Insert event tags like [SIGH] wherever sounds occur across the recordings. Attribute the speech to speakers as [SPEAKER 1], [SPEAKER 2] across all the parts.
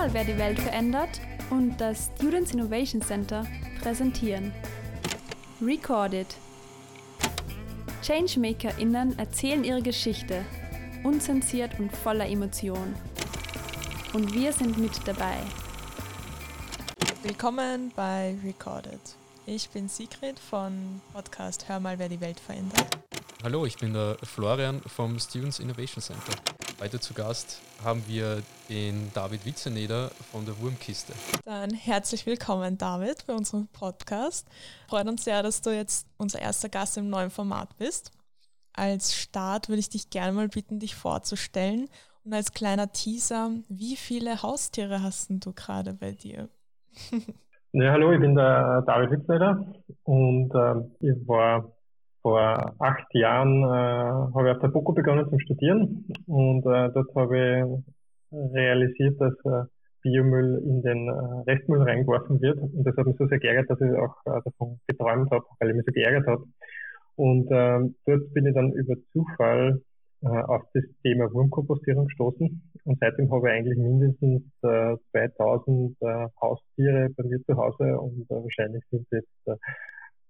[SPEAKER 1] mal, wer die Welt verändert und das Students Innovation Center präsentieren. Recorded. ChangemakerInnen erzählen ihre Geschichte, unzensiert und voller Emotion. Und wir sind mit dabei.
[SPEAKER 2] Willkommen bei Recorded. Ich bin Sigrid von Podcast Hör mal, wer die Welt verändert.
[SPEAKER 3] Hallo, ich bin der Florian vom Students Innovation Center. Heute zu Gast haben wir den David Witzeneder von der Wurmkiste.
[SPEAKER 2] Dann herzlich willkommen, David, bei unserem Podcast. Freut uns sehr, dass du jetzt unser erster Gast im neuen Format bist. Als Start würde ich dich gerne mal bitten, dich vorzustellen. Und als kleiner Teaser, wie viele Haustiere hast du gerade bei dir?
[SPEAKER 4] ja, hallo, ich bin der David Witzeneder und äh, ich war vor acht Jahren äh, habe ich auf der BOKU begonnen zum Studieren und äh, dort habe ich realisiert, dass äh, Biomüll in den äh, Restmüll reingeworfen wird. Und das hat mich so sehr geärgert, dass ich auch äh, davon geträumt habe, weil ich mich so geärgert habe. Und äh, dort bin ich dann über Zufall äh, auf das Thema Wurmkompostierung gestoßen. Und seitdem habe ich eigentlich mindestens äh, 2000 äh, Haustiere bei mir zu Hause und äh, wahrscheinlich sind jetzt äh, äh,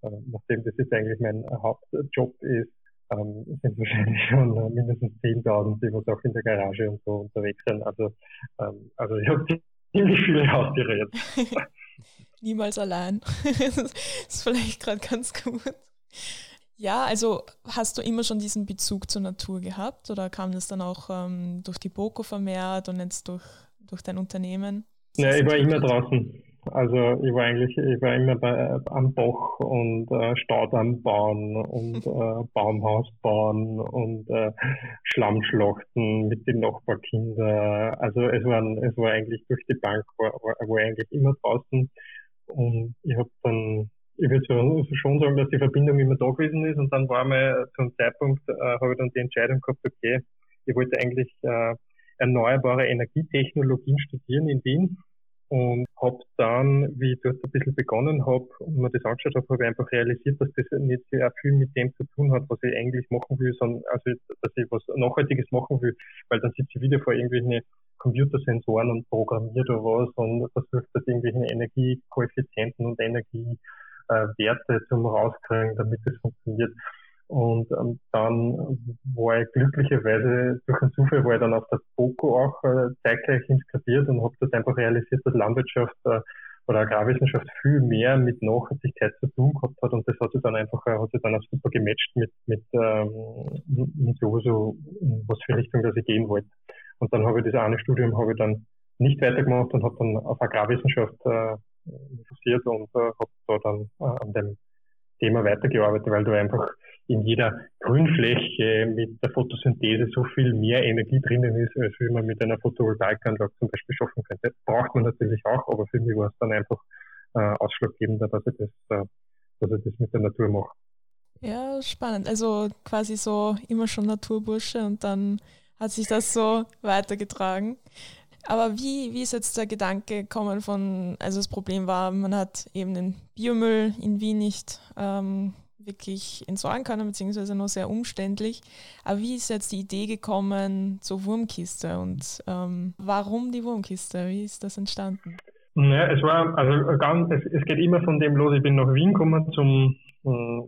[SPEAKER 4] nachdem das jetzt eigentlich mein Hauptjob ist, ähm, sind wahrscheinlich schon äh, mindestens 10.000, die was auch in der Garage und so unterwegs sind. Also, ähm, also ich habe ziemlich viele Haustiere jetzt. [LAUGHS]
[SPEAKER 2] Niemals allein. das ist vielleicht gerade ganz gut. Ja, also hast du immer schon diesen Bezug zur Natur gehabt oder kam das dann auch ähm, durch die Boko vermehrt und jetzt durch, durch dein Unternehmen?
[SPEAKER 4] Ja, ich war immer draußen. Also ich war eigentlich, ich war immer bei, äh, am Bach und äh, Staudamm bauen und [LAUGHS] äh, Baumhaus bauen und äh, Schlammschlachten mit den Nachbarkindern. Also es war, es war eigentlich durch die Bank, war, war, war eigentlich immer draußen. Und ich habe dann, ich würde schon sagen, dass die Verbindung immer da gewesen ist. Und dann war mal zum Zeitpunkt, äh, habe ich dann die Entscheidung gehabt, okay, ich wollte eigentlich äh, erneuerbare Energietechnologien studieren in Wien und habe dann, wie ich dort ein bisschen begonnen habe und mir das angeschaut habe, habe ich einfach realisiert, dass das nicht sehr viel mit dem zu tun hat, was ich eigentlich machen will, sondern also, dass ich was Nachhaltiges machen will, weil dann sitze ich wieder vor irgendwelchen Computersensoren und programmiert oder was und versucht das irgendwelchen Energiekoeffizienten und Energiewerte zum rauskriegen, damit das funktioniert. Und ähm, dann war ich glücklicherweise durch einen Zufall war ich dann auf der BOKU auch äh, zeitgleich installiert und habe das einfach realisiert, dass Landwirtschaft äh, oder Agrarwissenschaft viel mehr mit Nachhaltigkeit zu tun gehabt hat und das hat sich dann einfach äh, hat sich dann auch super gematcht mit mit, ähm, mit sowieso was für Richtung dass ich gehen wollte. Und dann habe ich das eine Studium habe ich dann nicht weitergemacht und habe dann auf Agrarwissenschaft äh, fokussiert und äh, habe da dann äh, an dem Thema weitergearbeitet, weil du einfach in jeder Grünfläche mit der Photosynthese so viel mehr Energie drinnen ist, als wie man mit einer Photovoltaikanlage zum Beispiel schaffen könnte. Braucht man natürlich auch, aber für mich war es dann einfach äh, ausschlaggebender, dass ich das, äh, dass ich das mit der Natur mache.
[SPEAKER 2] Ja, spannend. Also quasi so immer schon Naturbursche und dann hat sich das so weitergetragen. Aber wie, wie ist jetzt der Gedanke gekommen von, also das Problem war, man hat eben den Biomüll in Wien nicht ähm, wirklich entsorgen können, beziehungsweise nur sehr umständlich. Aber wie ist jetzt die Idee gekommen zur Wurmkiste und ähm, warum die Wurmkiste? Wie ist das entstanden?
[SPEAKER 4] Ja, es war, also ganz, es, es geht immer von dem los, ich bin nach Wien gekommen zum äh,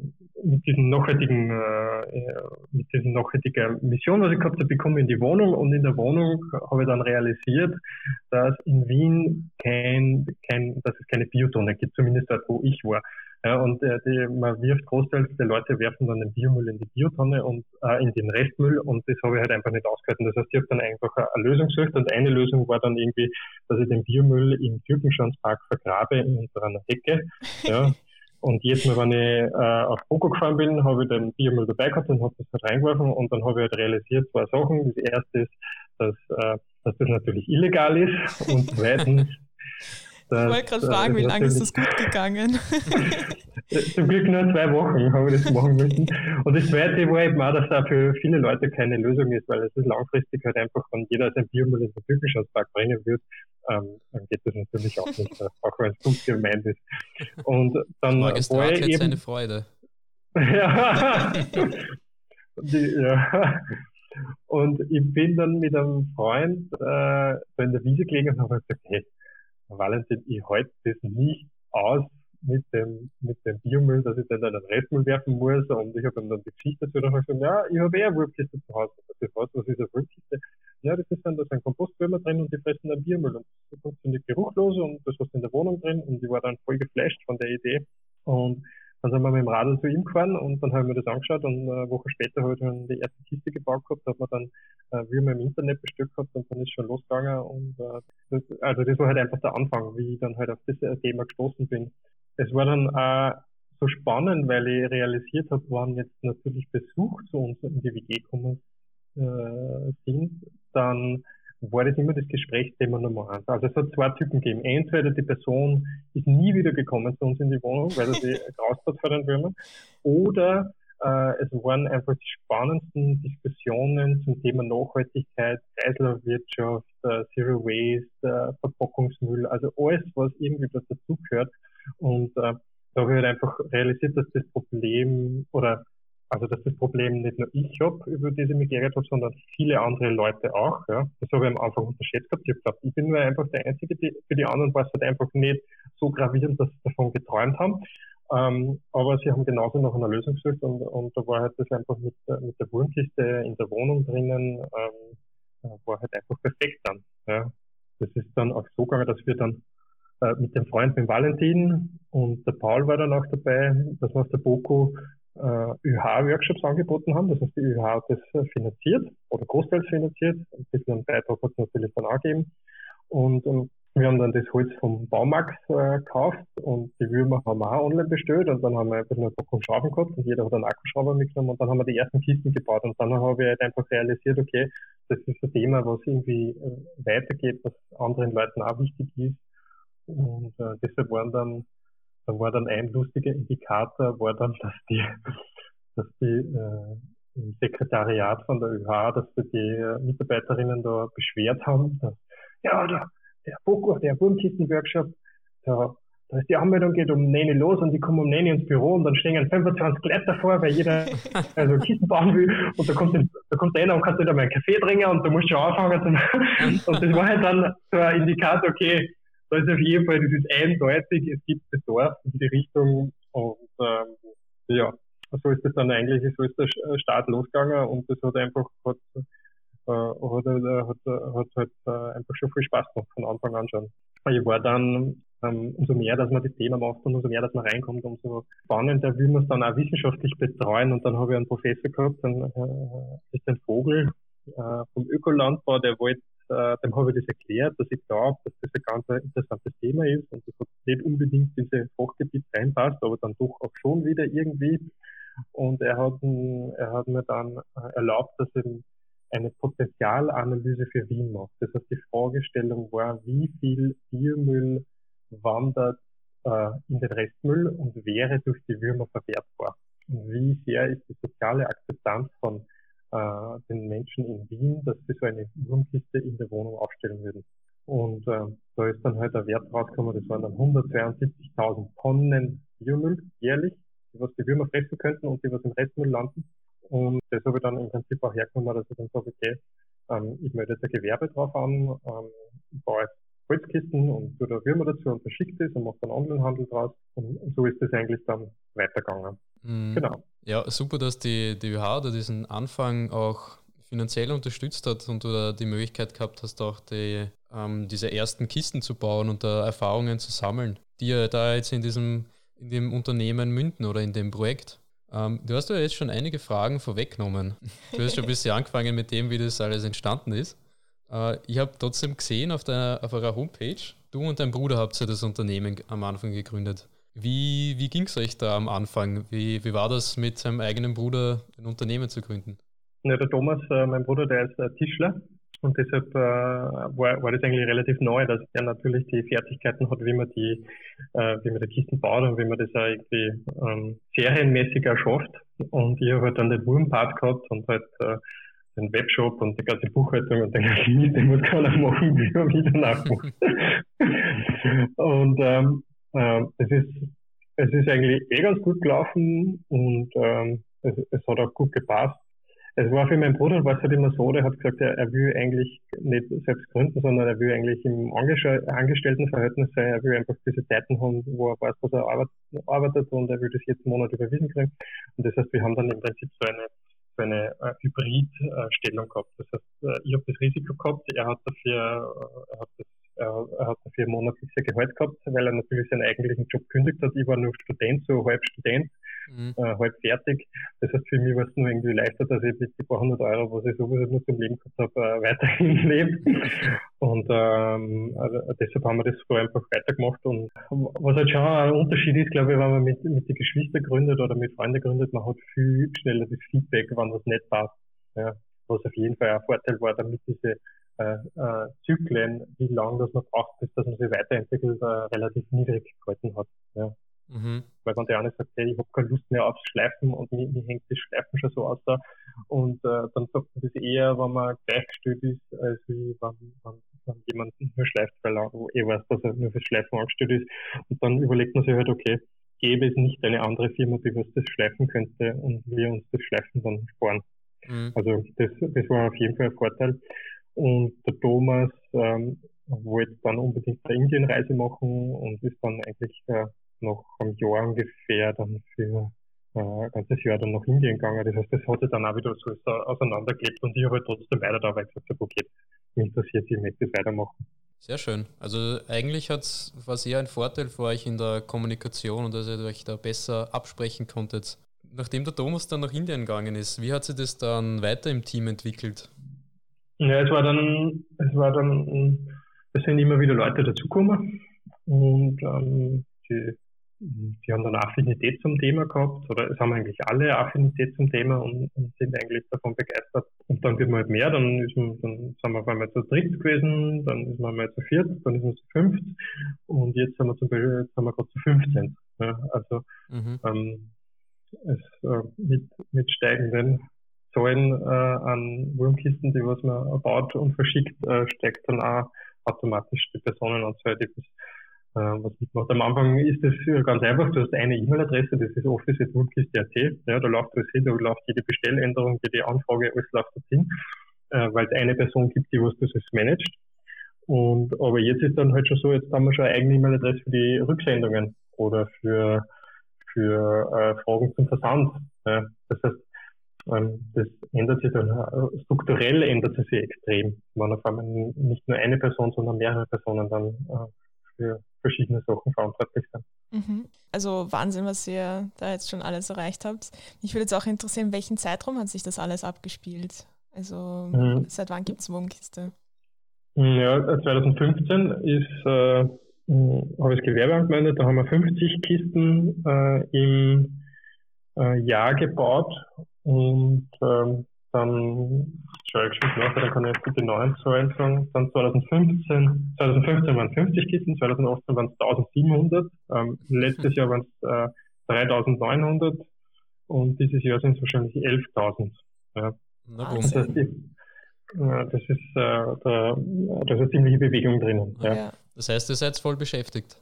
[SPEAKER 4] mit diesem nachhaltigen, äh, mit diesem nachhaltigen Mission, was ich gehabt habe, bekomme in die Wohnung und in der Wohnung habe ich dann realisiert, dass in Wien kein, kein, dass es keine Biotonne gibt, zumindest dort, wo ich war. Ja, und äh, die, man wirft großteils der Leute werfen dann den Biomüll in die Biotonne und äh, in den Restmüll und das habe ich halt einfach nicht ausgehalten. Das heißt, ich habe dann einfach eine Lösung gesucht und eine Lösung war dann irgendwie, dass ich den Biomüll im Türkenschanzpark vergrabe unter einer Hecke. Ja. Und jedes Mal, wenn ich äh, auf Boko gefahren bin, habe ich den Biomüll dabei gehabt und habe das halt reingeworfen und dann habe ich halt realisiert zwei Sachen. Das erste ist, dass, äh, dass das natürlich illegal ist und zweitens,
[SPEAKER 2] ich wollte gerade fragen, wie lange ist das gut gegangen? [LAUGHS]
[SPEAKER 4] Zum Glück nur zwei Wochen habe ich das machen müssen. Und das zweite war eben auch, dass da für viele Leute keine Lösung ist, weil es ist langfristig halt einfach, wenn jeder sein Biomüll in den Küchenschatzpark bringen wird, ähm, dann geht das natürlich auch nicht, auch wenn es gut gemeint ist. Und dann
[SPEAKER 3] war eben, eine Freude.
[SPEAKER 4] ja. [LAUGHS] [LAUGHS] Die, ja. Und ich bin dann mit einem Freund äh, in der Wiese gelegen und habe gesagt, hey, Valentin, ich halte das nicht aus mit dem, mit dem Biomüll, dass ich dann einen Restmüll werfen muss. Und ich habe ihm dann die Geschichte dazu gesagt, ja, ich habe eh eine Wurfkiste zu Hause. Das was, was ist eine Wurfkiste? Ja, das ist dann, da sind Kompostwürmer drin und die fressen dann Biomüll. Und das funktioniert geruchlos und das was in der Wohnung drin. Und ich war dann voll geflasht von der Idee. Und dann sind wir mit dem Radl zu ihm gefahren und dann haben wir das angeschaut und eine Woche später habe ich dann die erste Kiste gebaut gehabt, hat man dann äh, wie wir im Internet bestückt gehabt und dann ist schon losgegangen und äh, das, also das war halt einfach der Anfang, wie ich dann halt auf das Thema gestoßen bin. Es war dann auch so spannend, weil ich realisiert habe, wann jetzt natürlich Besuch zu uns in die WG gekommen äh, sind, dann war das immer das Gesprächsthema Nummer eins. Also es hat zwei Typen gegeben. Entweder die Person ist nie wieder gekommen zu uns in die Wohnung, weil sie [LAUGHS] raus hat vor den Würmern, oder äh, es waren einfach die spannendsten Diskussionen zum Thema Nachhaltigkeit, Kreislaufwirtschaft, äh, Zero Waste, äh, Verpackungsmüll, also alles, was irgendwie dazugehört. Und äh, da habe ich halt einfach realisiert, dass das Problem oder also dass das Problem nicht nur ich habe, über geärgert habe, sondern viele andere Leute auch. Ja. Das habe ich am Anfang unterschätzt gehabt. Ich gedacht, ich bin nur einfach der Einzige, die, für die anderen war es halt einfach nicht so gravierend, dass sie davon geträumt haben. Ähm, aber sie haben genauso nach einer Lösung gesucht und, und da war halt das einfach mit, mit der Wurmkiste in der Wohnung drinnen, ähm, war halt einfach perfekt dann. Ja. Das ist dann auch so gegangen, dass wir dann äh, mit dem Freund, mit Valentin und der Paul war dann auch dabei, dass wir aus der BOKU äh, ÜH-Workshops angeboten haben. Das heißt, die ÜH hat das äh, finanziert oder großteils finanziert. Ein bisschen einen Beitrag hat es natürlich dann auch gegeben. Und ähm, wir haben dann das Holz vom Baumarkt äh, gekauft und die Würmer haben wir auch online bestellt und dann haben wir einfach nur ein paar Schrauben gehabt und jeder hat einen Akkuschrauber mitgenommen und dann haben wir die ersten Kisten gebaut und dann habe ich halt einfach realisiert, okay, das ist ein Thema, was irgendwie äh, weitergeht, was anderen Leuten auch wichtig ist und äh, deshalb waren dann da war dann ein lustiger Indikator, war dann, dass die, dass die äh, im Sekretariat von der ÖH, dass wir die äh, Mitarbeiterinnen da beschwert haben, dass, ja, der, der Fokus, der Wurmkisten-Workshop, da, da ist die Anmeldung geht um 9 los und die kommen um 9 ins Büro und dann stehen 25 Leute davor, weil jeder [LAUGHS] also Kisten bauen will und da kommt, da kommt einer und kannst nicht einmal einen Kaffee trinken und da musst du anfangen. [LAUGHS] und das war halt dann so ein Indikator, okay, da ist auf jeden Fall, das ist eindeutig, es gibt Bedarf in die Richtung und ähm, ja, so ist das dann eigentlich, so ist der Start losgegangen und das hat einfach, hat, äh, hat, äh, hat, äh, hat halt äh, einfach schon viel Spaß gemacht von Anfang an schon. Ich war dann, ähm, umso mehr, dass man das Thema macht und umso mehr, dass man reinkommt, umso spannender will man es dann auch wissenschaftlich betreuen und dann habe ich einen Professor gehabt, dann äh, ist ein Vogel äh, vom Ökolandbau, der wollte äh, dem habe ich das erklärt, dass ich glaube, dass das ein ganz interessantes Thema ist und das nicht unbedingt in dieses Fachgebiet reinpasst, aber dann doch auch schon wieder irgendwie. Und er hat, er hat mir dann äh, erlaubt, dass er eine Potenzialanalyse für Wien macht. Das heißt, die Fragestellung war, wie viel Biomüll wandert äh, in den Restmüll und wäre durch die Würmer verwertbar. Und wie sehr ist die soziale Akzeptanz von äh, den Menschen in Wien, dass sie so eine Wurmkiste in der Wohnung aufstellen würden. Und äh, da ist dann halt der Wert rausgekommen, das waren dann 172.000 Tonnen Biomüll jährlich, was die Würmer fressen könnten und die was im Restmüll landen. Und das habe ich dann im Prinzip auch hergenommen, dass ich dann sage, okay, ähm, ich melde jetzt ein Gewerbe drauf an, ähm, ich baue jetzt Holzkisten und tue da Würmer dazu und verschickt es und mache dann Onlinehandel draus. Und so ist das eigentlich dann weitergegangen.
[SPEAKER 3] Mhm. Genau. Ja, super, dass die, die ÖH da diesen Anfang auch finanziell unterstützt hat und du da die Möglichkeit gehabt hast, auch die, ähm, diese ersten Kisten zu bauen und da Erfahrungen zu sammeln, die ja da jetzt in diesem in dem Unternehmen münden oder in dem Projekt. Ähm, du hast ja jetzt schon einige Fragen vorweggenommen. Du hast schon ein bisschen [LAUGHS] angefangen mit dem, wie das alles entstanden ist. Äh, ich habe trotzdem gesehen auf, der, auf eurer Homepage, du und dein Bruder habt ja das Unternehmen am Anfang gegründet. Wie, wie ging es euch da am Anfang? Wie, wie war das mit seinem eigenen Bruder ein Unternehmen zu gründen?
[SPEAKER 4] Ja, der Thomas, äh, mein Bruder, der ist äh, Tischler und deshalb äh, war, war das eigentlich relativ neu, dass er natürlich die Fertigkeiten hat, wie man die, äh, wie man die Kisten baut und wie man das auch irgendwie ähm, serienmäßig erschafft. Und ich habe halt dann den Wurmpart gehabt und halt äh, den Webshop und die ganze Buchhaltung und den ganzen Mist, den muss [LAUGHS] keiner machen, wie man wieder nachmacht. [LAUGHS] und ähm, ähm, es, ist, es ist eigentlich eh ganz gut gelaufen und ähm, es, es hat auch gut gepasst. es war für meinen Bruder, war es halt immer so, der hat gesagt, er, er will eigentlich nicht selbst gründen, sondern er will eigentlich im Angestelltenverhältnis sein, er will einfach diese Zeiten haben, wo er weiß, was er arbeitet und er will das jeden Monat überwiesen kriegen. Und das heißt, wir haben dann im Prinzip so eine, so eine äh, Hybrid-Stellung gehabt. Das heißt, äh, ich habe das Risiko gehabt, er hat dafür, äh, er hat das er, hat dafür monatliches Gehalt gehabt, weil er natürlich seinen eigentlichen Job kündigt hat. Ich war nur Student, so halb Student mhm. äh, halb fertig. Das heißt, für mich war es nur irgendwie leichter, dass ich mit die paar hundert Euro, was ich sowieso nur zum Leben gehabt habe, äh, [LAUGHS] weiterhin lebe. Und ähm, also deshalb haben wir das so einfach weitergemacht. Und was halt schon ein Unterschied ist, glaube ich, wenn man mit, mit den Geschwistern gründet oder mit Freunden gründet, man hat viel schneller das Feedback, wenn was nicht passt. Ja. Was auf jeden Fall ein Vorteil war, damit diese äh, äh, Zyklen, wie lange das man braucht, bis dass man sich weiterentwickelt, äh, relativ niedrig gehalten hat. Weil wenn der eine sagt, hey, ich habe keine Lust mehr aufs Schleifen und mir, mir hängt das Schleifen schon so aus da. Und äh, dann sagt man das eher, wenn man gleichgestellt ist, als wie wenn, wenn, wenn jemand nur schleift, weil er eh weiß, dass er nur fürs Schleifen angestellt ist. Und dann überlegt man sich halt, okay, gäbe es nicht eine andere Firma, die was das schleifen könnte und wir uns das Schleifen dann sparen. Mhm. Also das, das war auf jeden Fall ein Vorteil. Und der Thomas ähm, wollte dann unbedingt eine Indienreise machen und ist dann eigentlich äh, noch am Jahr ungefähr dann für äh, ein ganzes Jahr dann nach Indien gegangen. Das heißt, das hat sich dann auch wieder so auseinandergelebt und ich habe halt trotzdem weiter da, weil ich gesagt habe, okay, mich interessiert, ich möchte das weitermachen.
[SPEAKER 3] Sehr schön. Also eigentlich hat's, war es eher ein Vorteil für euch in der Kommunikation und dass ihr euch da besser absprechen konntet. Nachdem der Thomas dann nach Indien gegangen ist, wie hat sich das dann weiter im Team entwickelt?
[SPEAKER 4] Ja, es war dann, es war dann, es sind immer wieder Leute dazugekommen und ähm, die, die haben dann Affinität zum Thema gehabt oder es haben eigentlich alle Affinität zum Thema und, und sind eigentlich davon begeistert. Und dann wird man halt mehr, dann, ist man, dann sind wir auf einmal zu dritt gewesen, dann ist man mal zu viert, dann ist man zu fünft und jetzt sind wir zum Beispiel, jetzt sind wir gerade zu 15. Ja, also mhm. ähm, es, äh, mit, mit steigenden Zahlen äh, an Wurmkisten, die was man baut und verschickt, äh, steigt dann auch automatisch die Personenanzahl, die das äh, was mitmacht. Am Anfang ist das ganz einfach, du hast eine E-Mail-Adresse, das ist office.wurmkiste.at, ja, da läuft alles hin, da läuft jede Bestelländerung, jede Anfrage, alles läuft dorthin, äh, weil es eine Person gibt, die was das managt. Und, aber jetzt ist dann halt schon so, jetzt haben wir schon eine eigene E-Mail-Adresse für die Rücksendungen oder für, für äh, Fragen zum Versand. Ja. Das heißt, ähm, das ändert sich dann, äh, strukturell ändert es sich extrem, wenn auf einmal nicht nur eine Person, sondern mehrere Personen dann äh, für verschiedene Sachen verantwortlich sind.
[SPEAKER 2] Mhm. Also Wahnsinn, was ihr da jetzt schon alles erreicht habt. Mich würde jetzt auch interessieren, welchen Zeitraum hat sich das alles abgespielt? Also mhm. seit wann gibt es Wohnkiste?
[SPEAKER 4] Ja, 2015 ist, äh, habe ich das Gewerbe angemeldet, da haben wir 50 Kisten äh, im äh, Jahr gebaut und ähm, dann nach, dann kann ich jetzt die neuen Zahlen sagen. Dann 2015, 2015 waren es 50 Kisten, 2018 waren es 1700, ähm, letztes Jahr waren es äh, 3900 und dieses Jahr sind es wahrscheinlich 11.000. Ja. Das, heißt, die, äh, das ist äh, da, da ist eine ziemliche Bewegung drinnen. Ja.
[SPEAKER 3] Das heißt, ihr seid voll beschäftigt.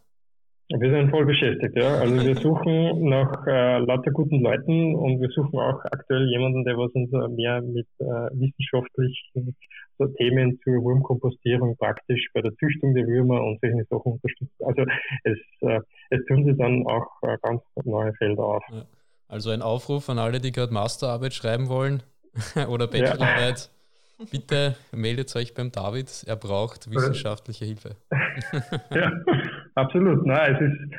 [SPEAKER 4] Wir sind voll beschäftigt, ja. Also wir suchen nach äh, lauter guten Leuten und wir suchen auch aktuell jemanden, der was uns mehr mit äh, wissenschaftlichen so Themen zur Wurmkompostierung praktisch bei der Züchtung der Würmer und solche Sachen unterstützt. Also es, äh, es tun sich dann auch äh, ganz neue Felder auf.
[SPEAKER 3] Also ein Aufruf an alle, die gerade Masterarbeit schreiben wollen [LAUGHS] oder Bachelorarbeit. Ja. Bitte meldet euch beim David, er braucht wissenschaftliche Hilfe.
[SPEAKER 4] ja. [LAUGHS] Absolut. Nein, es ist,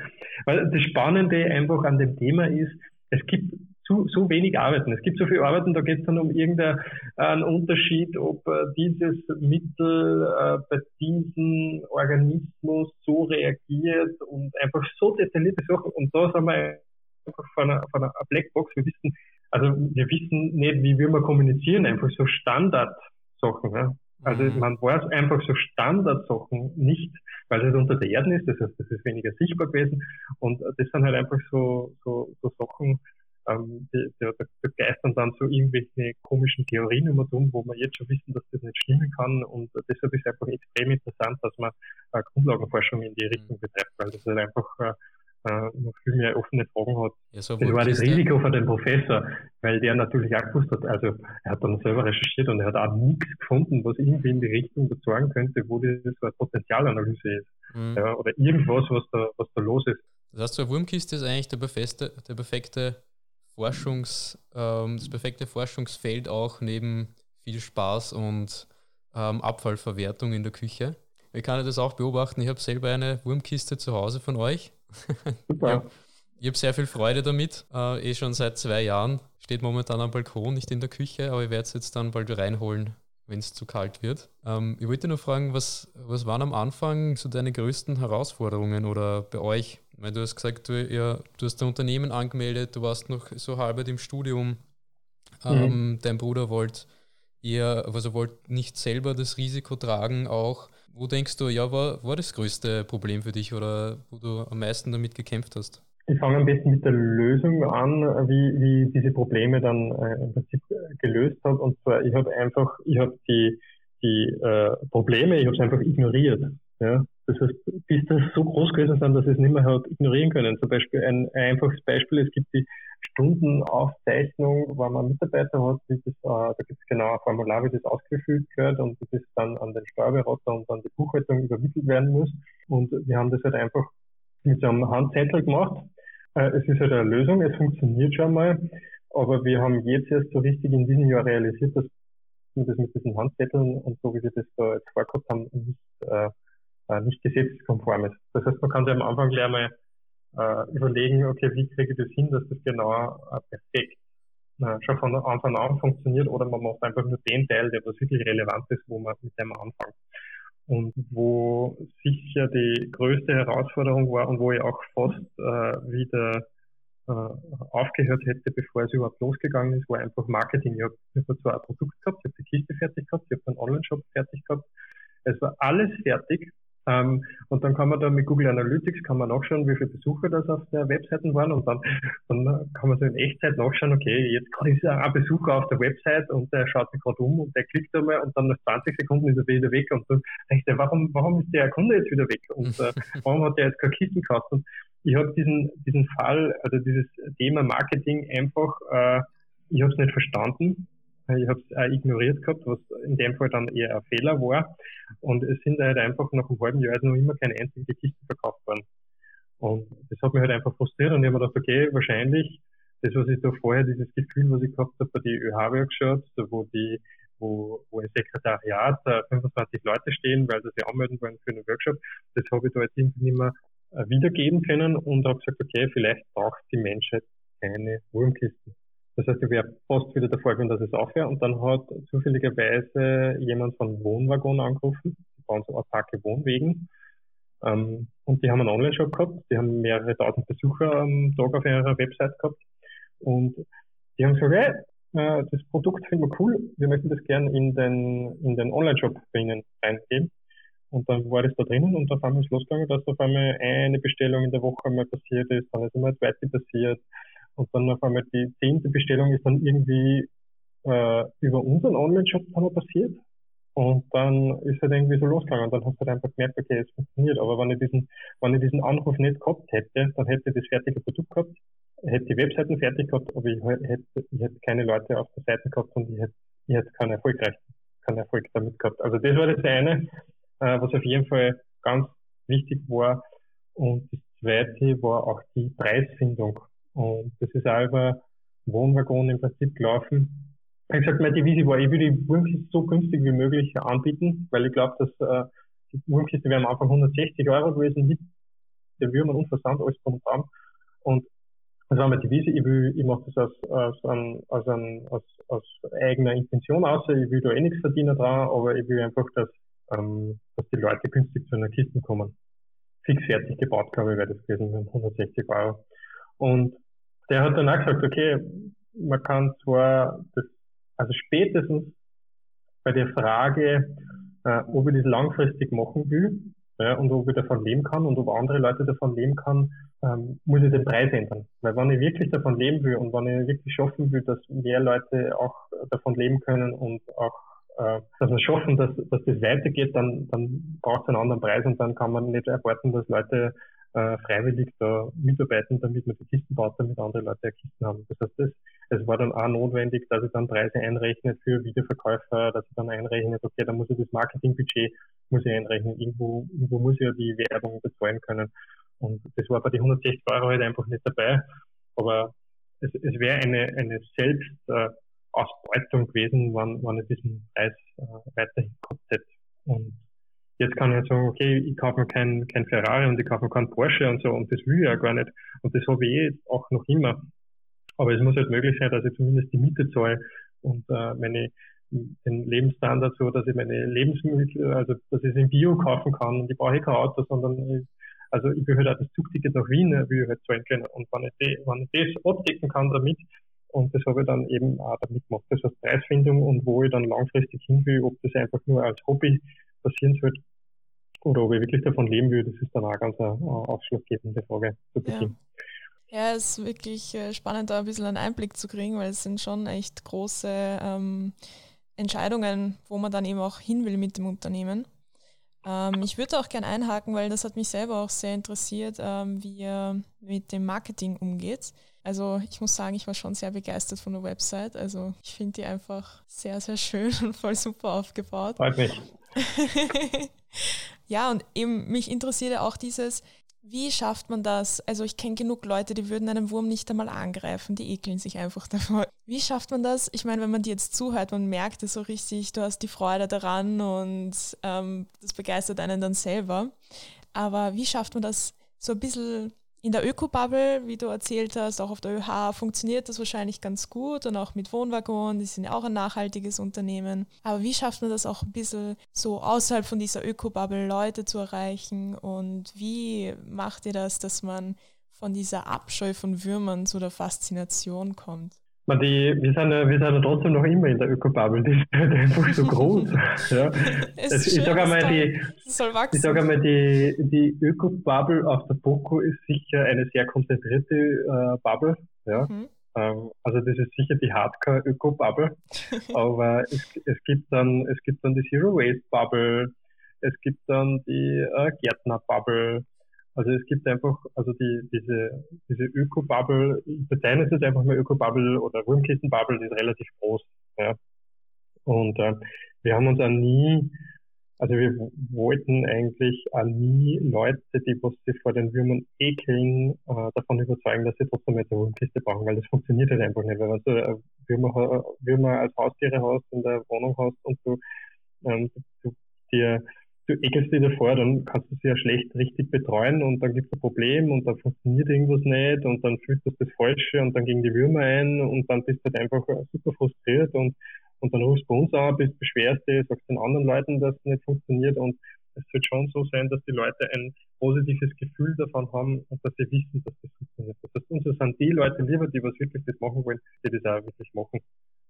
[SPEAKER 4] weil das Spannende einfach an dem Thema ist, es gibt zu, so wenig Arbeiten. Es gibt so viele Arbeiten, da geht es dann um irgendeinen Unterschied, ob äh, dieses Mittel äh, bei diesem Organismus so reagiert und einfach so detaillierte Sachen. Und da sind wir einfach von einer, von einer Blackbox. Wir wissen, also wir wissen nicht, wie wir mal kommunizieren, einfach so Standardsachen. Ja. Also mhm. man weiß einfach so Standardsachen nicht, weil es unter der Erde ist, das heißt, das ist weniger sichtbar gewesen. Und das sind halt einfach so, so, so Sachen, ähm, die, die, die geistern dann so irgendwelche komischen Theorien immer drum, wo man jetzt schon wissen, dass das nicht stimmen kann. Und deshalb ist es einfach extrem interessant, dass man äh, Grundlagenforschung in die Richtung betreibt, weil das halt einfach äh, äh, noch viel mehr offene Fragen hat. Ja, so das war das Risiko von dem Professor, weil der natürlich auch gewusst hat, also er hat dann selber recherchiert und er hat auch nichts gefunden, was irgendwie in die Richtung sagen könnte, wo das so eine Potenzialanalyse ist. Mhm. Ja, oder irgendwas, was da, was da los ist.
[SPEAKER 3] Das heißt, so eine Wurmkiste ist eigentlich der, befeste, der perfekte Forschungs, ähm, das perfekte Forschungsfeld auch neben viel Spaß und ähm, Abfallverwertung in der Küche. Ich kann das auch beobachten. Ich habe selber eine Wurmkiste zu Hause von euch. [LAUGHS] Super. ich habe sehr viel Freude damit. Äh, eh schon seit zwei Jahren. Steht momentan am Balkon, nicht in der Küche, aber ich werde es jetzt dann bald reinholen, wenn es zu kalt wird. Ähm, ich wollte nur fragen, was, was waren am Anfang so deine größten Herausforderungen oder bei euch? Weil du hast gesagt, du, ja, du hast ein Unternehmen angemeldet, du warst noch so halb im Studium. Ähm, mhm. Dein Bruder wollte eher, also wollte nicht selber das Risiko tragen, auch. Wo denkst du, ja, war, war das größte Problem für dich oder wo du am meisten damit gekämpft hast?
[SPEAKER 4] Ich fange am besten mit der Lösung an, wie, wie diese Probleme dann äh, im Prinzip gelöst habe. Und zwar, ich habe einfach, ich habe die, die äh, Probleme, ich habe es einfach ignoriert. Ja? Das heißt, bis das so groß gewesen sind, dass ich es nicht mehr hat ignorieren können. Zum Beispiel ein, ein einfaches Beispiel, es gibt die Stundenaufzeichnung, wenn man Mitarbeiter hat, das, äh, da gibt es genau ein Formular, wie das ausgefüllt gehört und das dann an den Steuerberater und an die Buchhaltung übermittelt werden muss. Und wir haben das halt einfach mit so einem Handzettel gemacht. Äh, es ist halt eine Lösung, es funktioniert schon mal, aber wir haben jetzt erst so richtig in diesem Jahr realisiert, dass wir das mit diesen Handzetteln und so, wie wir das da jetzt vorgehabt haben, nicht, äh, äh nicht gesetzeskonform ist. Das heißt, man kann sich am Anfang gleich mal äh, überlegen, okay, wie kriege ich das hin, dass das genau äh, perfekt äh, schon von Anfang an funktioniert oder man macht einfach nur den Teil, der was wirklich relevant ist, wo man mit dem anfängt. Und wo sicher die größte Herausforderung war und wo ich auch fast äh, wieder äh, aufgehört hätte, bevor es überhaupt losgegangen ist, war einfach Marketing. Ich habe hab zwar ein Produkt gehabt, ich habe die Kiste fertig gehabt, ich habe einen Online-Shop fertig gehabt. Es war alles fertig, ähm, und dann kann man da mit Google Analytics kann man nachschauen, wie viele Besucher das auf der Webseite waren. Und dann, dann kann man so in Echtzeit nachschauen, okay, jetzt gerade [LAUGHS] ist ein Besucher auf der Website und der schaut sich gerade um und der klickt einmal und dann nach 20 Sekunden ist er wieder weg. Und dann denkt er, warum, warum ist der Kunde jetzt wieder weg? Und äh, [LAUGHS] warum hat der jetzt keine Kisten gekauft? Und ich habe diesen, diesen Fall, also dieses Thema Marketing einfach, äh, ich habe es nicht verstanden ich habe es auch ignoriert gehabt, was in dem Fall dann eher ein Fehler war. Und es sind halt einfach nach einem halben Jahr noch immer keine einzige Kiste verkauft worden. Und das hat mich halt einfach frustriert und ich habe mir gedacht, okay, wahrscheinlich das, was ich da vorher, dieses Gefühl, was ich gehabt habe bei die ÖH-Workshops, wo die, wo, wo im Sekretariat 25 Leute stehen, weil sie sich anmelden wollen für einen Workshop, das habe ich da jetzt irgendwie nicht mehr äh, wiedergeben können und habe gesagt, okay, vielleicht braucht die Menschheit keine Wurmkisten. Das heißt, ich wäre fast wieder davor gewesen, dass es aufhört. Und dann hat zufälligerweise jemand von Wohnwagon angerufen. Die bauen so autarke Wohnwegen. Ähm, und die haben einen Online-Shop gehabt. Die haben mehrere tausend Besucher am Tag auf ihrer Website gehabt. Und die haben gesagt, hey, äh, das Produkt finden wir cool. Wir möchten das gerne in den, in den Online-Shop bei Ihnen reingeben. Und dann war das da drinnen und auf einmal ist losgegangen, dass auf einmal eine Bestellung in der Woche mal passiert ist, dann ist immer eine zweite passiert. Und dann auf einmal die zehnte Bestellung ist dann irgendwie äh, über unseren Online-Shop passiert. Und dann ist halt irgendwie so losgegangen. Und dann hast du halt einfach gemerkt, okay, es funktioniert. Aber wenn ich diesen, wenn ich diesen Anruf nicht gehabt hätte, dann hätte ich das fertige Produkt gehabt, hätte die Webseiten fertig gehabt, aber ich hätte, ich hätte keine Leute auf der Seite gehabt und ich hätte, ich hätte keinen erfolgreich, keinen Erfolg damit gehabt. Also das war das eine, äh, was auf jeden Fall ganz wichtig war. Und das zweite war auch die Preisfindung. Und das ist auch über Wohnwaggon im Prinzip gelaufen. Ich habe gesagt, meine Devise war, ich will die Wurmkiste so günstig wie möglich anbieten, weil ich glaube, dass äh, die Wurmkiste wäre am Anfang 160 Euro gewesen mit der Würmern und Versand, alles drum und dran. Und das war meine Devise, ich will, ich mache das aus, aus, an, aus, an, aus, aus eigener Intention aus, ich will da eh nichts verdienen dran, aber ich will einfach, dass, ähm, dass die Leute günstig zu einer Kiste kommen. Fix fertig gebaut, glaube ich, wäre das gewesen, mit 160 Euro. Und der hat dann auch gesagt, okay, man kann zwar das, also spätestens bei der Frage, äh, ob ich das langfristig machen will ja, und ob ich davon leben kann und ob andere Leute davon leben kann, ähm, muss ich den Preis ändern. Weil wenn ich wirklich davon leben will und wenn ich wirklich schaffen will, dass mehr Leute auch davon leben können und auch äh, dass wir schaffen, dass, dass das weitergeht, dann, dann braucht es einen anderen Preis und dann kann man nicht erwarten, dass Leute äh, freiwillig da mitarbeiten, damit man die Kisten baut, damit andere Leute ja Kisten haben. Das heißt, das, es war dann auch notwendig, dass ich dann Preise einrechne für Wiederverkäufer, dass ich dann einrechne, okay, da muss ich das Marketingbudget muss ich einrechnen, irgendwo, irgendwo muss ich ja die Werbung bezahlen können. Und das war bei den 160 Euro halt einfach nicht dabei. Aber es, es wäre eine, eine Selbstausbeutung äh, gewesen, wenn, wenn ich diesen Preis äh, weiterhin gehabt hätte. Und jetzt kann ich sagen, okay, ich kaufe mir kein, kein Ferrari und ich kaufe mir keinen Porsche und so und das will ich ja gar nicht. Und das habe ich eh auch noch immer. Aber es muss halt möglich sein, dass ich zumindest die Miete zahle und äh, meine den Lebensstandard so, dass ich meine Lebensmittel, also dass ich es in Bio kaufen kann und ich brauche kein Auto, sondern ich, also ich will halt auch das Zugticket nach Wien, will ich halt zahlen können. Und wenn ich, die, wenn ich das abdecken kann damit, und das habe ich dann eben auch damit gemacht. Das heißt Preisfindung und wo ich dann langfristig hin will, ob das einfach nur als Hobby passieren soll oder ob ich wirklich davon leben will, das ist dann auch ganz eine ausschlaggebende Frage zu Beginn.
[SPEAKER 2] Ja. ja, es ist wirklich äh, spannend, da ein bisschen einen Einblick zu kriegen, weil es sind schon echt große ähm, Entscheidungen, wo man dann eben auch hin will mit dem Unternehmen. Ähm, ich würde auch gerne einhaken, weil das hat mich selber auch sehr interessiert, ähm, wie ihr mit dem Marketing umgeht. Also ich muss sagen, ich war schon sehr begeistert von der Website. Also ich finde die einfach sehr, sehr schön [LAUGHS] und voll super aufgebaut.
[SPEAKER 4] Freut mich. [LAUGHS]
[SPEAKER 2] ja, und eben mich interessiert ja auch dieses, wie schafft man das? Also ich kenne genug Leute, die würden einen Wurm nicht einmal angreifen, die ekeln sich einfach davor. Wie schafft man das? Ich meine, wenn man dir jetzt zuhört, man merkt es so richtig, du hast die Freude daran und ähm, das begeistert einen dann selber. Aber wie schafft man das so ein bisschen in der Öko-Bubble, wie du erzählt hast, auch auf der ÖH funktioniert das wahrscheinlich ganz gut und auch mit Wohnwaggon, die sind ja auch ein nachhaltiges Unternehmen. Aber wie schafft man das auch ein bisschen so außerhalb von dieser Öko-Bubble Leute zu erreichen und wie macht ihr das, dass man von dieser Abscheu von Würmern zu der Faszination kommt?
[SPEAKER 4] Die, wir, sind ja, wir sind ja trotzdem noch immer in der Ökobubble, die ist halt einfach so groß. [LAUGHS] ja.
[SPEAKER 2] Es, ich sage einmal, die,
[SPEAKER 4] ich sag einmal die, die Ökobubble auf der Boko ist sicher eine sehr konzentrierte äh, Bubble. Ja. Mhm. Ähm, also das ist sicher die Hardcore-Öko-Bubble. [LAUGHS] Aber es, es, gibt dann, es gibt dann die Zero Waste Bubble, es gibt dann die äh, Gärtner-Bubble, also es gibt einfach, also die, diese, diese Öko-Bubble, ich bezeichne es jetzt einfach mal Öko-Bubble oder Wurmkissen-Bubble, die ist relativ groß. Ja. Und äh, wir haben uns auch nie, also wir wollten eigentlich auch nie Leute, die was sich vor den Würmern ekeln, äh, davon überzeugen, dass sie trotzdem jetzt eine Wurmkiste brauchen, weil das funktioniert halt einfach nicht. Weil wenn du Würmer, Würmer als Haustiere hast, in der Wohnung hast und du, ähm, du dir du ekelst dich davor, dann kannst du sie ja schlecht richtig betreuen und dann gibt es ein Problem und dann funktioniert irgendwas nicht und dann fühlst du das Falsche und dann gehen die Würmer ein und dann bist du halt einfach super frustriert und, und dann rufst du uns an, bist beschwerst dich, sagst den anderen Leuten, dass es nicht funktioniert und es wird schon so sein, dass die Leute ein positives Gefühl davon haben und dass sie wissen, dass das funktioniert. Das heißt, uns sind die Leute lieber, die was wirklich das machen wollen, die das auch wirklich machen.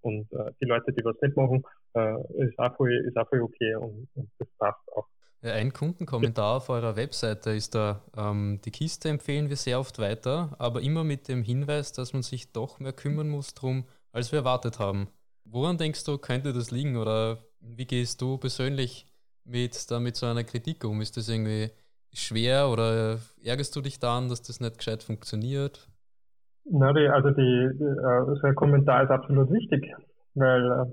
[SPEAKER 4] Und äh, die Leute, die was nicht machen, äh, ist, auch voll, ist auch voll okay und, und das passt auch.
[SPEAKER 3] Ja, ein Kundenkommentar auf eurer Webseite ist da, ähm, die Kiste empfehlen wir sehr oft weiter, aber immer mit dem Hinweis, dass man sich doch mehr kümmern muss drum, als wir erwartet haben. Woran denkst du, könnte das liegen oder wie gehst du persönlich mit, mit so einer Kritik um? Ist das irgendwie schwer oder ärgerst du dich daran, dass das nicht gescheit funktioniert?
[SPEAKER 4] Na, die, also die, äh, so ein Kommentar ist absolut wichtig, weil äh,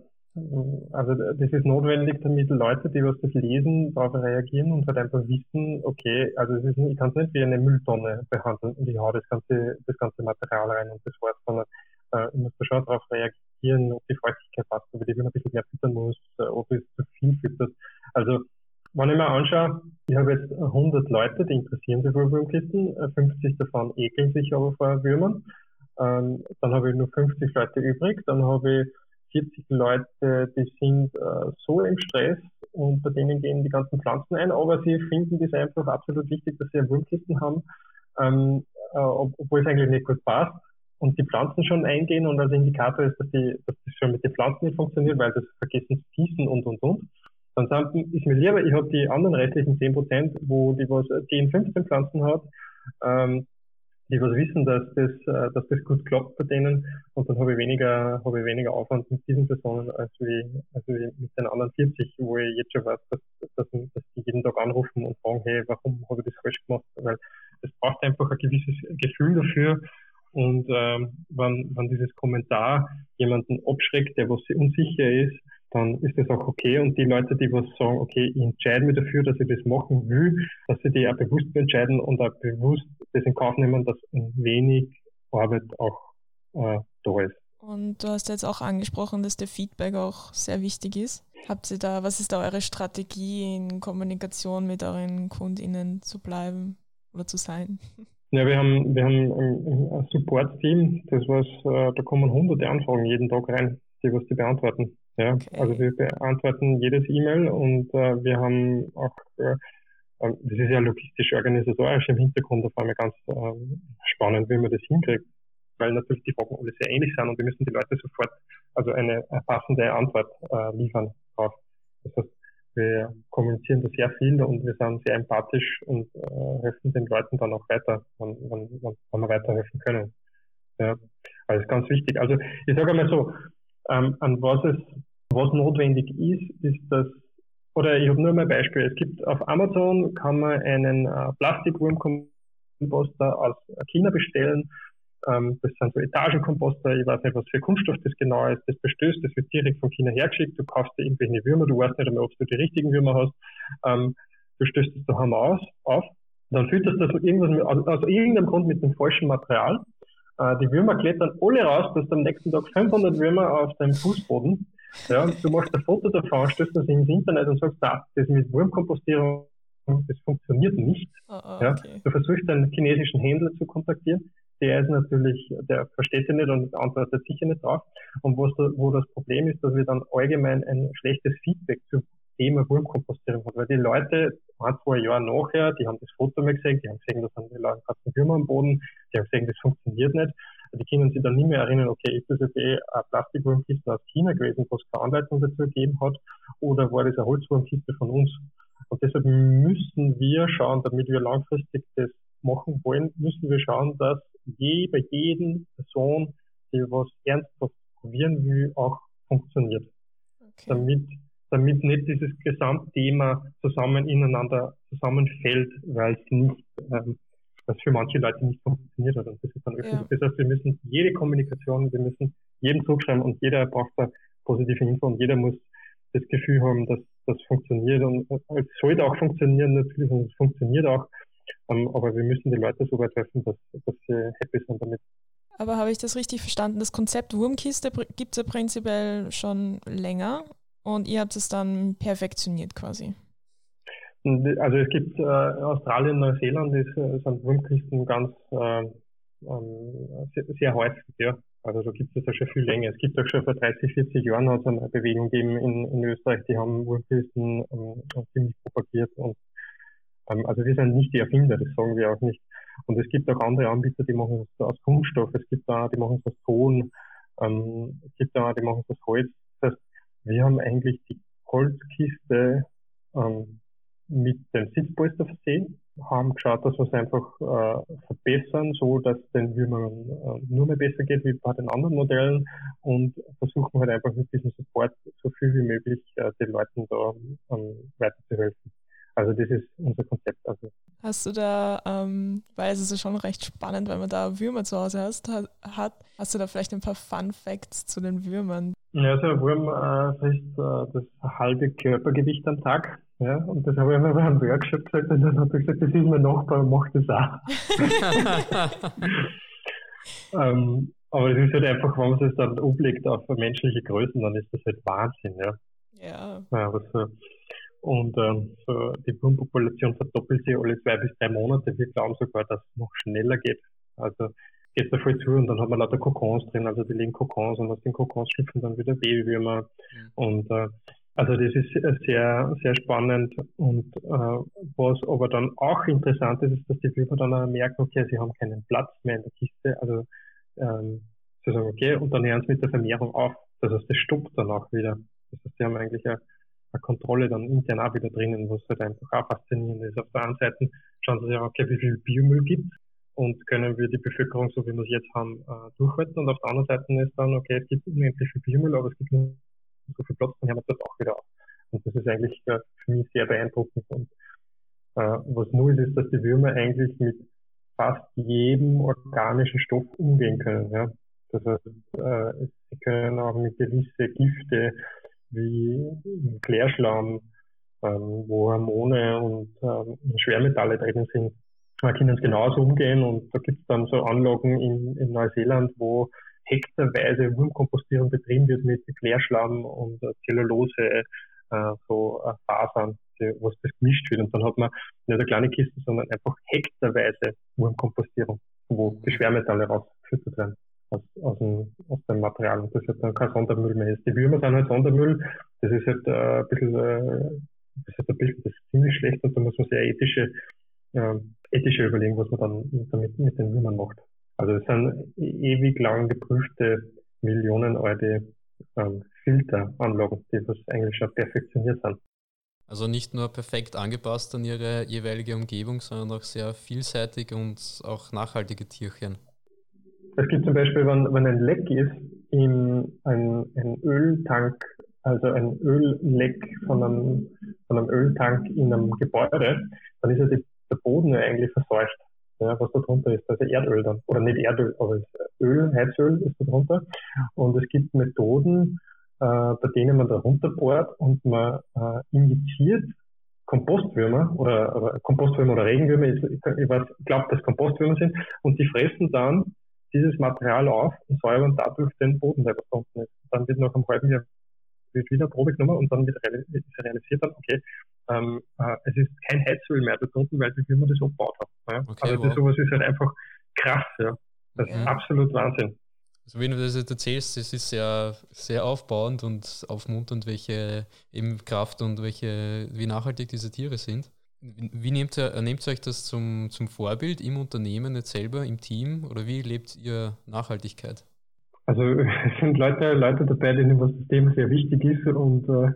[SPEAKER 4] also das ist notwendig, damit Leute, die was das lesen, darauf reagieren und halt einfach wissen, okay, also es ist, ich kann es nicht wie eine Mülltonne behandeln und ich hau das ganze, das ganze Material rein und das war's, sondern äh, ich muss da schon darauf reagieren, ob die Feuchtigkeit passt, ob ich ein bisschen mehr füttern muss, äh, ob es zu viel füttert. Also wenn ich mir anschaue, ich habe jetzt 100 Leute, die interessieren sich für Wurmkisten, 50 davon ekeln sich aber vor Würmern. Ähm, dann habe ich nur 50 Leute übrig, dann habe ich 40 Leute, die sind äh, so im Stress und bei denen gehen die ganzen Pflanzen ein, aber sie finden das einfach absolut wichtig, dass sie Wurmkisten haben, ähm, äh, obwohl es eigentlich nicht gut passt und die Pflanzen schon eingehen und als Indikator ist, dass, die, dass das schon mit den Pflanzen nicht funktioniert, weil das vergessen zu gießen und und und. Dann ist mir lieber, ich habe die anderen restlichen 10%, wo die was 10, 15 Pflanzen hat, ähm, die was wissen, dass das, äh, dass das gut klappt bei denen und dann habe ich weniger, habe ich weniger Aufwand mit diesen Personen als wie, als wie mit den anderen 40, wo ich jetzt schon weiß, dass, dass, dass die jeden Tag anrufen und fragen, hey, warum habe ich das falsch gemacht? Weil es braucht einfach ein gewisses Gefühl dafür. Und ähm, wenn, wenn dieses Kommentar jemanden abschreckt, der was unsicher ist, dann ist das auch okay. Und die Leute, die was sagen, okay, ich entscheide mich dafür, dass ich das machen will, dass sie die auch bewusst entscheiden und auch bewusst das in Kauf nehmen, dass ein wenig Arbeit auch äh, da ist.
[SPEAKER 2] Und du hast jetzt auch angesprochen, dass der Feedback auch sehr wichtig ist. Habt ihr da, was ist da eure Strategie in Kommunikation mit euren KundInnen zu bleiben oder zu sein?
[SPEAKER 4] Ja, wir haben, wir haben ein, Support-Team, das was, äh, da kommen hunderte Anfragen jeden Tag rein, die was die beantworten. Ja, okay. also wir beantworten jedes E-Mail und äh, wir haben auch, äh, äh das ist ja logistisch organisatorisch im Hintergrund auf einmal ganz äh, spannend, wie man das hinkriegt, weil natürlich die Fragen alle sehr ähnlich sind und wir müssen die Leute sofort also eine, passende Antwort äh, liefern drauf. Das heißt, wir kommunizieren da sehr viel und wir sind sehr empathisch und äh, helfen den Leuten dann auch weiter, wann, wann, wann wir weiterhelfen können. Ja, also ist ganz wichtig. Also ich sage einmal so, ähm, an was es was notwendig ist, ist dass, oder ich habe nur mal ein Beispiel, es gibt auf Amazon, kann man einen äh, Plastikwurmkomposter aus China bestellen. Ähm, das sind so Etagenkomposter, ich weiß nicht, was für Kunststoff das genau ist, das bestößt, das wird direkt von China hergeschickt, du kaufst dir irgendwelche Würmer, du weißt nicht einmal, ob du die richtigen Würmer hast, ähm, du stößt es daheim aus, auf, dann fütterst du das irgendwas mit, aus, aus irgendeinem Grund mit dem falschen Material. Äh, die Würmer klettern alle raus, du hast am nächsten Tag 500 Würmer auf deinem Fußboden ja, du machst ein Foto davon, stößt das ins Internet und sagst, da, das mit Wurmkompostierung, das funktioniert nicht. Oh, oh, ja, Du versuchst einen chinesischen Händler zu kontaktieren. Der ist natürlich, der versteht dich nicht und antwortet sicher nicht drauf. Und da, wo das Problem ist, dass wir dann allgemein ein schlechtes Feedback zum Thema Wurmkompostierung haben. Weil die Leute, ein, zwei Jahre nachher, die haben das Foto mal gesehen, die haben gesehen, da sind die Leute Würmer am Boden, die haben gesehen, das funktioniert nicht die können sich dann nicht mehr erinnern, okay, ist das jetzt eh eine Plastikwurmkiste aus China gewesen, was keine Anleitung dazu gegeben hat, oder war das eine Holzwurmkiste von uns? Und deshalb müssen wir schauen, damit wir langfristig das machen wollen, müssen wir schauen, dass je, bei jedem Person, die was ernsthaft probieren will, auch funktioniert. Okay. Damit, damit nicht dieses Gesamtthema zusammen ineinander zusammenfällt, weil es nicht ähm, was für manche Leute nicht funktioniert hat. Und das ist dann ja. Das heißt, wir müssen jede Kommunikation, wir müssen jeden zurückschreiben und jeder braucht da positive Info und jeder muss das Gefühl haben, dass das funktioniert und es sollte auch funktionieren natürlich und es funktioniert auch. Um, aber wir müssen die Leute so weit treffen, dass, dass sie happy sind damit.
[SPEAKER 2] Aber habe ich das richtig verstanden? Das Konzept Wurmkiste gibt es ja prinzipiell schon länger und ihr habt es dann perfektioniert quasi.
[SPEAKER 4] Also es gibt äh, Australien, Neuseeland ist, äh, sind Wurmkisten ganz äh, ähm, sehr, sehr häufig, ja. Also da gibt es ja schon viel länger. Es gibt auch schon vor 30, 40 Jahren hat es eine Bewegung gegeben in, in Österreich, die haben Wurmkisten ähm, ziemlich propagiert und ähm, also wir sind nicht die Erfinder, das sagen wir auch nicht. Und es gibt auch andere Anbieter, die machen es aus Kunststoff, es gibt da, die machen es aus Ton, ähm, es gibt da, die machen es aus Holz. Das heißt, wir haben eigentlich die Holzkiste ähm, mit dem Sitzpolster versehen, haben geschaut, dass wir es einfach äh, verbessern, so dass den Würmern äh, nur mehr besser geht wie bei den anderen Modellen und versuchen halt einfach mit diesem Support so viel wie möglich äh, den Leuten da ähm, weiterzuhelfen. Also das ist unser Konzept. Also.
[SPEAKER 2] Hast du da, ähm, weil es ist ja schon recht spannend, wenn man da Würmer zu Hause hast, hat, hast du da vielleicht ein paar Fun Facts zu den Würmern?
[SPEAKER 4] Ja, so ein Wurm äh, frisst äh, das halbe Körpergewicht am Tag. Ja, und das habe ich einmal bei einem Workshop gesagt und dann hat er gesagt, das ist mein Nachbar und macht das auch. [LAUGHS] ähm, aber es ist halt einfach, wenn man es dann umlegt auf menschliche Größen, dann ist das halt Wahnsinn, ja.
[SPEAKER 2] Ja.
[SPEAKER 4] ja so, und ähm, so die Wurmpopulation verdoppelt sich alle zwei bis drei Monate. Wir glauben sogar, dass es noch schneller geht. Also geht da voll zu und dann hat man lauter Kokons drin, also die legen Kokons und aus den Kokons schlüpfen dann wieder Babywürmer. Mhm. Und äh, also das ist sehr, sehr spannend und äh, was aber dann auch interessant ist, ist, dass die Würmer dann auch merken, okay, sie haben keinen Platz mehr in der Kiste, also ähm, sie sagen, okay, und dann hören sie mit der Vermehrung auf. Das heißt, das stoppt dann auch wieder. Das heißt, sie haben eigentlich eine, eine Kontrolle dann intern auch wieder drinnen, was halt einfach auch faszinierend ist. Auf der einen Seite schauen sie sich, okay, wie viel Biomüll gibt und können wir die Bevölkerung, so wie wir es jetzt haben, äh, durchhalten. Und auf der anderen Seite ist dann, okay, es gibt unendlich viel Biomüll, aber es gibt nur so viel Platz, dann haben wir das auch wieder auf. Und das ist eigentlich äh, für mich sehr beeindruckend. Und äh, was nur ist, ist, dass die Würmer eigentlich mit fast jedem organischen Stoff umgehen können. Ja. Das heißt, äh, sie können auch mit gewisse Gifte wie Klärschlamm, ähm, wo Hormone und ähm, Schwermetalle drin sind, man können es genauso umgehen und da gibt es dann so Anlagen in, in Neuseeland, wo hektarweise Wurmkompostierung betrieben wird mit Klärschlamm und äh, Zellulose, äh, so äh, Fasern, die, was das gemischt wird. Und dann hat man nicht eine kleine Kiste, sondern einfach hektarweise Wurmkompostierung, wo die Schwermetalle rausgefüttert werden aus, aus, dem, aus dem Material. Und das ist dann kein Sondermüll mehr. Die Würmer sind halt Sondermüll. Das ist halt äh, ein bisschen, äh, das ist ein bisschen, das ist ziemlich schlecht und da muss man sehr ethische, äh, ethische überlegen, was man dann damit mit den Würmern macht. Also es sind ewig lang geprüfte millionenalte ähm, Filteranlagen, die das eigentlich schon perfektioniert sind.
[SPEAKER 3] Also nicht nur perfekt angepasst an ihre jeweilige Umgebung, sondern auch sehr vielseitig und auch nachhaltige Tierchen.
[SPEAKER 4] Es gibt zum Beispiel, wenn, wenn ein Leck ist, in ein, ein Öltank, also ein Ölleck von einem, von einem Öltank in einem Gebäude, dann ist ja der Boden ja eigentlich verseucht ja, was da drunter ist. Also Erdöl dann. Oder nicht Erdöl, aber Öl, Heizöl ist da drunter. Und es gibt Methoden, äh, bei denen man da runterbohrt und man äh, injiziert Kompostwürmer oder, oder Kompostwürmer oder Regenwürmer, ich, ich, glaube, dass Kompostwürmer sind, und die fressen dann dieses Material auf und säubern dadurch den Boden, der da unten ist. Dann wird nach einem halben Jahr wieder Probe genommen und dann wird realisiert dann, okay, ähm, äh, es ist kein Heizöl mehr da drunten, weil die Firma das abgebaut hat. Ja? Okay, also das, sowas ist halt einfach krass, ja. Das ist absolut Wahnsinn.
[SPEAKER 3] Also wenn du das jetzt erzählst, das ist sehr, sehr aufbauend und aufmunternd, welche eben Kraft und welche, wie nachhaltig diese Tiere sind. Wie nehmt ihr, nehmt ihr euch das zum, zum Vorbild im Unternehmen jetzt selber, im Team oder wie lebt ihr Nachhaltigkeit?
[SPEAKER 4] Also [LAUGHS] es sind Leute, Leute dabei, denen das Thema sehr wichtig ist und äh,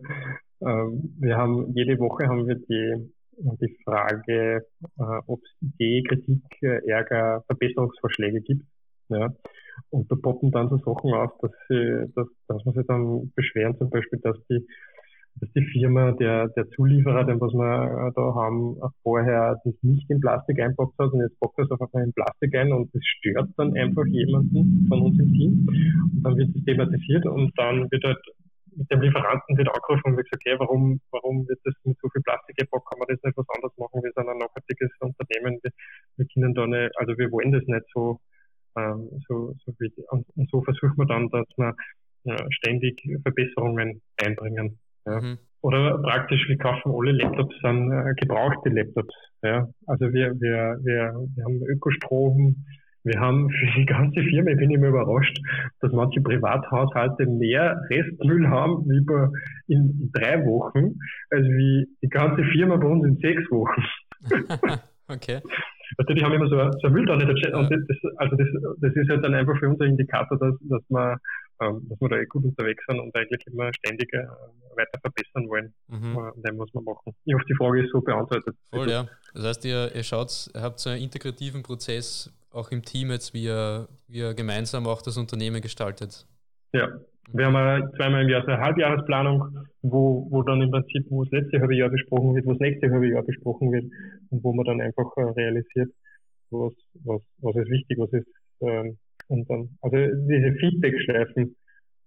[SPEAKER 4] äh, wir haben jede Woche haben wir die, die Frage, äh, ob es Idee, Kritik, Ärger, Verbesserungsvorschläge gibt. Ja. Und da poppen dann so Sachen auf, dass, sie, dass, dass man sich dann beschweren, zum Beispiel, dass die dass die Firma, der, der Zulieferer, den was wir äh, da haben, vorher das nicht in Plastik einpackt hat und jetzt packt das auf einmal in Plastik ein und das stört dann einfach jemanden von uns im Team. Und dann wird es thematisiert und dann wird halt mit dem Lieferanten wird angerufen und wird gesagt, okay, warum, warum wird das mit so viel Plastik gepackt? Kann man das nicht was anderes machen? Wir sind ein nachhaltiges Unternehmen. Wir, wir können da nicht, also wir wollen das nicht so, ähm, so, so wie, und, und so versuchen wir dann, dass wir ja, ständig Verbesserungen einbringen. Ja. Mhm. Oder praktisch, wir kaufen alle Laptops an äh, gebrauchte Laptops. Ja. Also wir, wir, wir, wir haben Ökostrom, wir haben [LAUGHS] für die ganze Firma, ich bin immer überrascht, dass manche Privathaushalte mehr Restmüll haben wie bei, in, drei Wochen, als wie die ganze Firma bei uns in sechs Wochen. [LAUGHS]
[SPEAKER 3] okay.
[SPEAKER 4] Also die haben immer so, so eine Mülltonne. Und das, also das, das ist halt dann einfach für uns ein Indikator, dass, dass man ähm, dass wir da eh gut unterwegs sind und eigentlich immer ständig äh, weiter verbessern wollen. Mhm. Äh, dem muss man machen. Ich hoffe, die Frage ist so beantwortet.
[SPEAKER 3] Voll, ja. Das heißt, ihr, ihr schaut, ihr habt so einen integrativen Prozess auch im Team jetzt, wie ihr, wie ihr gemeinsam auch das Unternehmen gestaltet.
[SPEAKER 4] Ja, wir haben zweimal im Jahr so eine Halbjahresplanung, wo, wo dann im Prinzip, wo das letzte halbe Jahr besprochen wird, wo das nächste halbe Jahr besprochen wird und wo man dann einfach äh, realisiert, was, was, was ist wichtig, was ist ähm, und dann, also diese Feedback-Schleifen,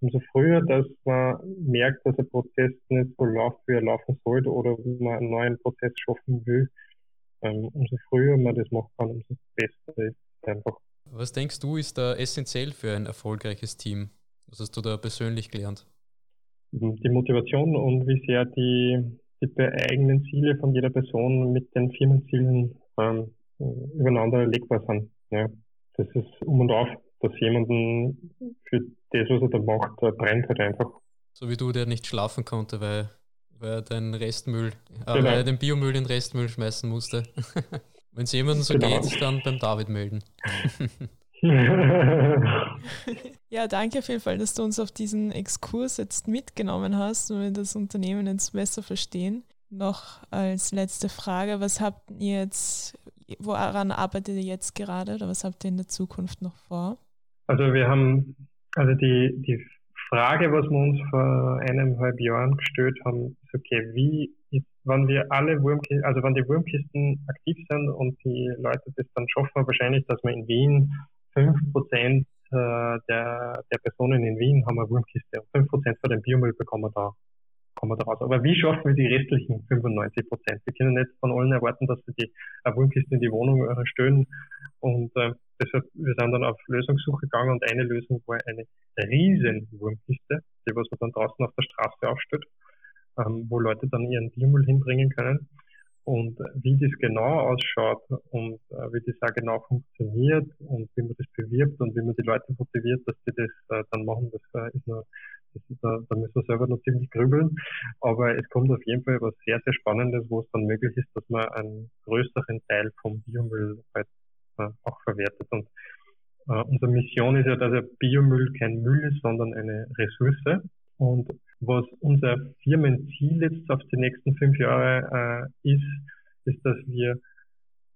[SPEAKER 4] umso früher, dass man merkt, dass ein Prozess nicht so läuft, wie er laufen sollte, oder man einen neuen Prozess schaffen will, ähm, umso früher man das machen kann, umso besser ist es einfach.
[SPEAKER 3] Was denkst du, ist da essentiell für ein erfolgreiches Team? Was hast du da persönlich gelernt?
[SPEAKER 4] Mhm, die Motivation und wie sehr die, die eigenen Ziele von jeder Person mit den Firmenzielen ähm, übereinander legbar sind. Ja, das ist um und auf dass jemanden für das, was er da macht, brennt halt einfach.
[SPEAKER 3] So wie du, der nicht schlafen konnte, weil, weil er den Restmüll, äh, genau. weil er den Biomüll in den Restmüll schmeißen musste. [LAUGHS] Wenn es jemandem so genau. geht, dann beim David melden. [LAUGHS]
[SPEAKER 2] ja, danke auf jeden Fall, dass du uns auf diesen Exkurs jetzt mitgenommen hast und wir das Unternehmen jetzt besser verstehen. Noch als letzte Frage, was habt ihr jetzt, woran arbeitet ihr jetzt gerade oder was habt ihr in der Zukunft noch vor?
[SPEAKER 4] Also wir haben, also die, die Frage, was wir uns vor eineinhalb Jahren gestellt haben, ist okay, wie, wenn wir alle Wurmkisten, also wenn die Wurmkisten aktiv sind und die Leute das dann schaffen, wahrscheinlich, dass wir in Wien 5% äh, der, der Personen in Wien haben eine Wurmkiste und 5% von dem Biomüll bekommen da kommen wir daraus. Aber wie schaffen wir die restlichen 95 Prozent? Wir können nicht von allen erwarten, dass sie die Wurmkiste in die Wohnung äh, stellen. Und äh, deshalb, wir sind dann auf Lösungssuche gegangen und eine Lösung war eine riesen Wurmkiste, die was man dann draußen auf der Straße aufstellt, ähm, wo Leute dann ihren Biomüll hinbringen können. Und wie das genau ausschaut und äh, wie das auch genau funktioniert und wie man das bewirbt und wie man die Leute motiviert, dass sie das äh, dann machen, das äh, ist nur da, da müssen wir selber noch ziemlich grübeln. Aber es kommt auf jeden Fall was sehr, sehr Spannendes, wo es dann möglich ist, dass man einen größeren Teil vom Biomüll halt äh, auch verwertet. Und äh, unsere Mission ist ja, dass der Biomüll kein Müll ist, sondern eine Ressource. Und was unser Firmenziel jetzt auf die nächsten fünf Jahre äh, ist, ist, dass wir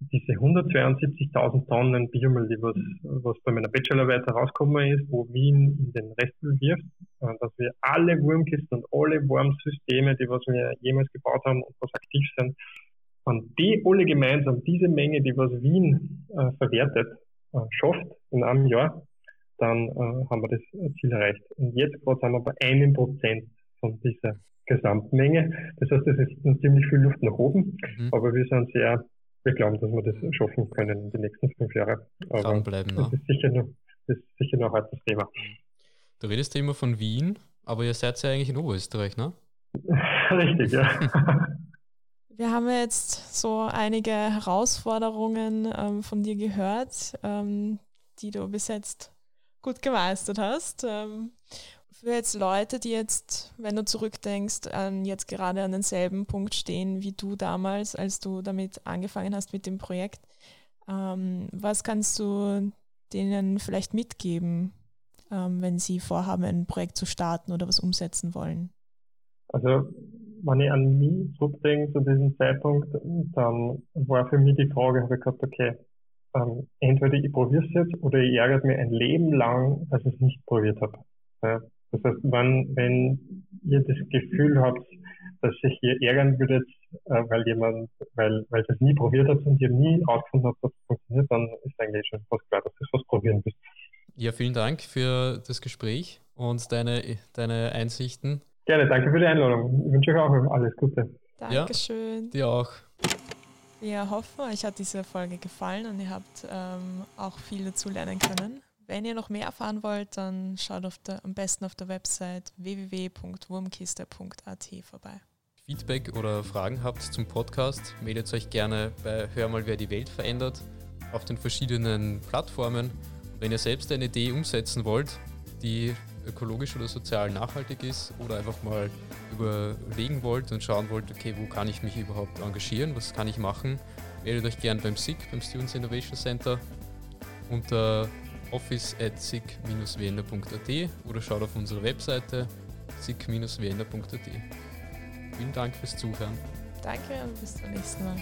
[SPEAKER 4] diese 172.000 Tonnen Biomüll, die was, was bei meiner Bachelorarbeit herausgekommen ist, wo Wien in den Restmüll wirft, äh, dass wir alle Wurmkisten und alle Wurmsysteme, die was wir jemals gebaut haben und was aktiv sind, an die alle gemeinsam diese Menge, die was Wien äh, verwertet, äh, schafft in einem Jahr, dann äh, haben wir das Ziel erreicht. Und jetzt gerade sind wir bei einem Prozent von dieser Gesamtmenge. Das heißt, das ist ziemlich viel Luft nach oben, mhm. aber wir sind sehr wir glauben, dass wir das schaffen können in den nächsten fünf Jahren.
[SPEAKER 3] Aber Dranbleiben,
[SPEAKER 4] ne? das, ist sicher noch, das ist sicher noch ein das Thema.
[SPEAKER 3] Du redest ja immer von Wien, aber ihr seid ja eigentlich in Oberösterreich, ne? [LAUGHS]
[SPEAKER 4] Richtig, ja. [LAUGHS]
[SPEAKER 2] Wir haben jetzt so einige Herausforderungen ähm, von dir gehört, ähm, die du bis jetzt gut gemeistert hast. Ähm, für jetzt Leute, die jetzt, wenn du zurückdenkst, an jetzt gerade an denselben Punkt stehen wie du damals, als du damit angefangen hast mit dem Projekt, ähm, was kannst du denen vielleicht mitgeben, ähm, wenn sie vorhaben, ein Projekt zu starten oder was umsetzen wollen?
[SPEAKER 4] Also, wenn ich an mich zurückdenke zu diesem Zeitpunkt, dann war für mich die Frage, habe ich gehabt, okay, ähm, entweder ich probiere es jetzt oder ich ärgere mich ein Leben lang, dass ich es nicht probiert habe. Das heißt, wenn, wenn ihr das Gefühl habt, dass sich ihr ärgern würdet, äh, weil jemand, weil, weil ihr es nie probiert habt und ihr nie herausgefunden habt, dass es funktioniert, dann ist eigentlich schon fast klar, dass ihr es was probieren müsst.
[SPEAKER 3] Ja, vielen Dank für das Gespräch und deine, deine Einsichten.
[SPEAKER 4] Gerne, danke für die Einladung. Ich wünsche euch auch alles Gute.
[SPEAKER 2] Dankeschön.
[SPEAKER 3] Ja, dir auch.
[SPEAKER 2] Wir hoffen, euch hat diese Folge gefallen und ihr habt ähm, auch viel dazu lernen können. Wenn ihr noch mehr erfahren wollt, dann schaut der, am besten auf der Website www.wurmkiste.at vorbei.
[SPEAKER 3] Feedback oder Fragen habt zum Podcast, meldet euch gerne bei Hör mal, wer die Welt verändert auf den verschiedenen Plattformen. Wenn ihr selbst eine Idee umsetzen wollt, die ökologisch oder sozial nachhaltig ist oder einfach mal überlegen wollt und schauen wollt, okay, wo kann ich mich überhaupt engagieren, was kann ich machen, meldet euch gerne beim SIG, beim Students Innovation Center unter office at sick-vienna.at oder schaut auf unsere Webseite sick-vienna.at. Vielen Dank fürs Zuhören.
[SPEAKER 2] Danke und bis zum nächsten Mal.